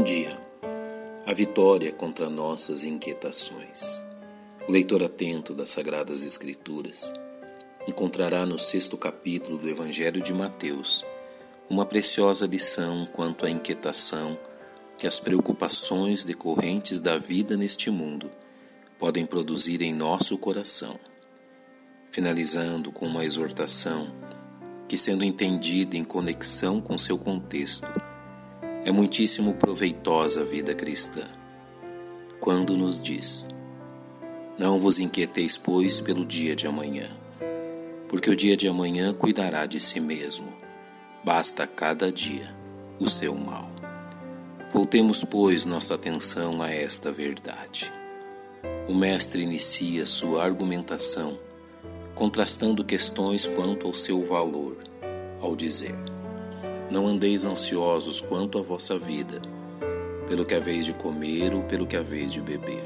Bom dia. A vitória contra nossas inquietações. O leitor atento das Sagradas Escrituras encontrará no sexto capítulo do Evangelho de Mateus uma preciosa lição quanto à inquietação que as preocupações decorrentes da vida neste mundo podem produzir em nosso coração. Finalizando com uma exortação que, sendo entendida em conexão com seu contexto, é muitíssimo proveitosa a vida cristã. Quando nos diz: Não vos inquieteis, pois, pelo dia de amanhã, porque o dia de amanhã cuidará de si mesmo. Basta cada dia o seu mal. Voltemos, pois, nossa atenção a esta verdade. O Mestre inicia sua argumentação contrastando questões quanto ao seu valor, ao dizer: Não andeis ansiosos quanto à vossa vida, pelo que haveis de comer ou pelo que haveis de beber,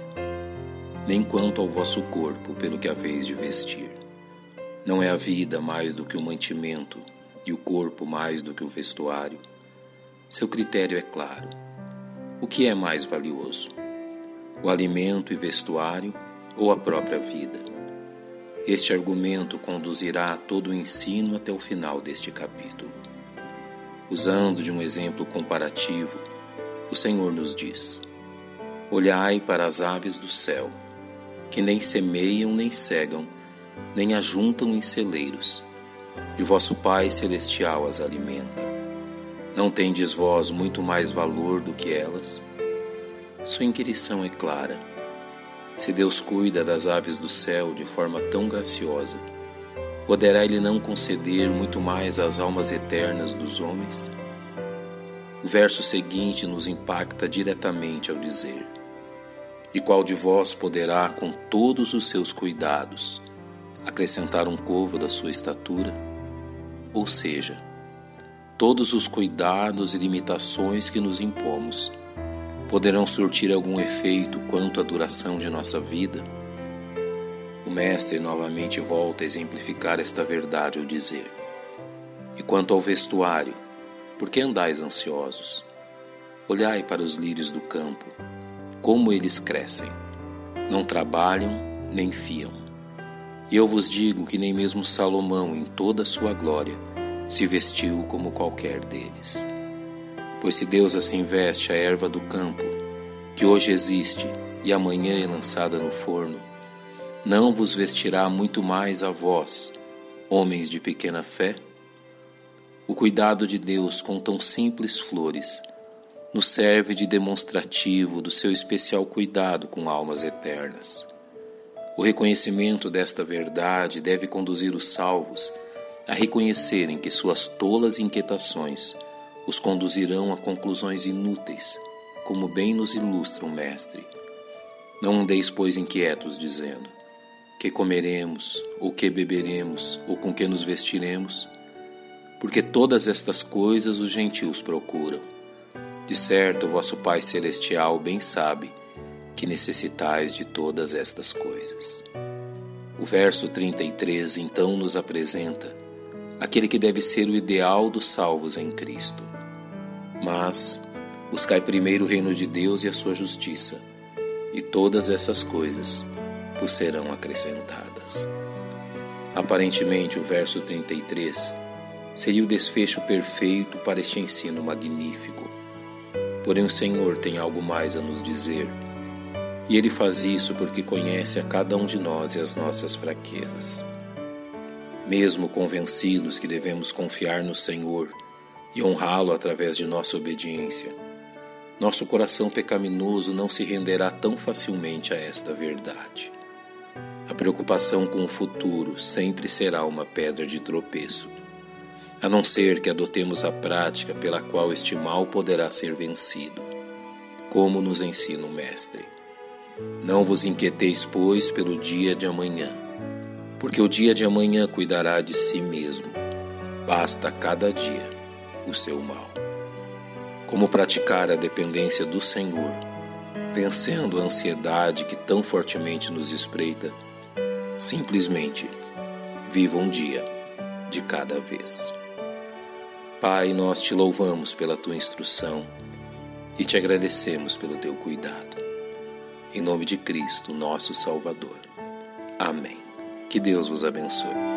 nem quanto ao vosso corpo, pelo que haveis de vestir. Não é a vida mais do que o mantimento e o corpo mais do que o vestuário? Seu critério é claro. O que é mais valioso? O alimento e vestuário ou a própria vida? Este argumento conduzirá todo o ensino até o final deste capítulo. Usando de um exemplo comparativo, o Senhor nos diz: Olhai para as aves do céu, que nem semeiam nem cegam, nem ajuntam em celeiros, e vosso Pai celestial as alimenta. Não tendes vós muito mais valor do que elas? Sua inquirição é clara se Deus cuida das aves do céu de forma tão graciosa, poderá Ele não conceder muito mais às almas eternas dos homens? O verso seguinte nos impacta diretamente ao dizer: E qual de vós poderá, com todos os seus cuidados, acrescentar um covo da sua estatura? Ou seja, todos os cuidados e limitações que nos impomos poderão surtir algum efeito quanto à duração de nossa vida? O Mestre novamente volta a exemplificar esta verdade ao dizer: E quanto ao vestuário, por que andais ansiosos? Olhai para os lírios do campo, como eles crescem. Não trabalham nem fiam. E eu vos digo que nem mesmo Salomão, em toda a sua glória, se vestiu como qualquer deles. Pois se Deus assim veste a erva do campo, que hoje existe e amanhã é lançada no forno, não vos vestirá muito mais a vós, homens de pequena fé? O cuidado de Deus com tão simples flores nos serve de demonstrativo do seu especial cuidado com almas eternas. O reconhecimento desta verdade deve conduzir os salvos a reconhecerem que suas tolas inquietações os conduzirão a conclusões inúteis, como bem nos ilustra o Mestre. Não andeis, pois, inquietos, dizendo: Que comeremos, ou que beberemos, ou com que nos vestiremos? Porque todas estas coisas os gentios procuram. De certo, vosso Pai Celestial bem sabe que necessitais de todas estas coisas. O verso 33 então nos apresenta aquele que deve ser o ideal dos salvos em Cristo. Mas buscai primeiro o reino de Deus e a sua justiça, e todas essas coisas vos serão acrescentadas. Aparentemente, o verso 33 seria o desfecho perfeito para este ensino magnífico. Porém, o Senhor tem algo mais a nos dizer, e Ele faz isso porque conhece a cada um de nós e as nossas fraquezas. Mesmo convencidos que devemos confiar no Senhor e honrá-lo através de nossa obediência. Nosso coração pecaminoso não se renderá tão facilmente a esta verdade. A preocupação com o futuro sempre será uma pedra de tropeço, a não ser que adotemos a prática pela qual este mal poderá ser vencido, como nos ensina o Mestre. Não vos inquieteis, pois, pelo dia de amanhã, porque o dia de amanhã cuidará de si mesmo. Basta cada dia o seu mal. Como praticar a dependência do Senhor, vencendo a ansiedade que tão fortemente nos espreita? Simplesmente, viva um dia de cada vez. Pai, nós te louvamos pela tua instrução e te agradecemos pelo teu cuidado. Em nome de Cristo, nosso Salvador. Amém. Que Deus vos abençoe.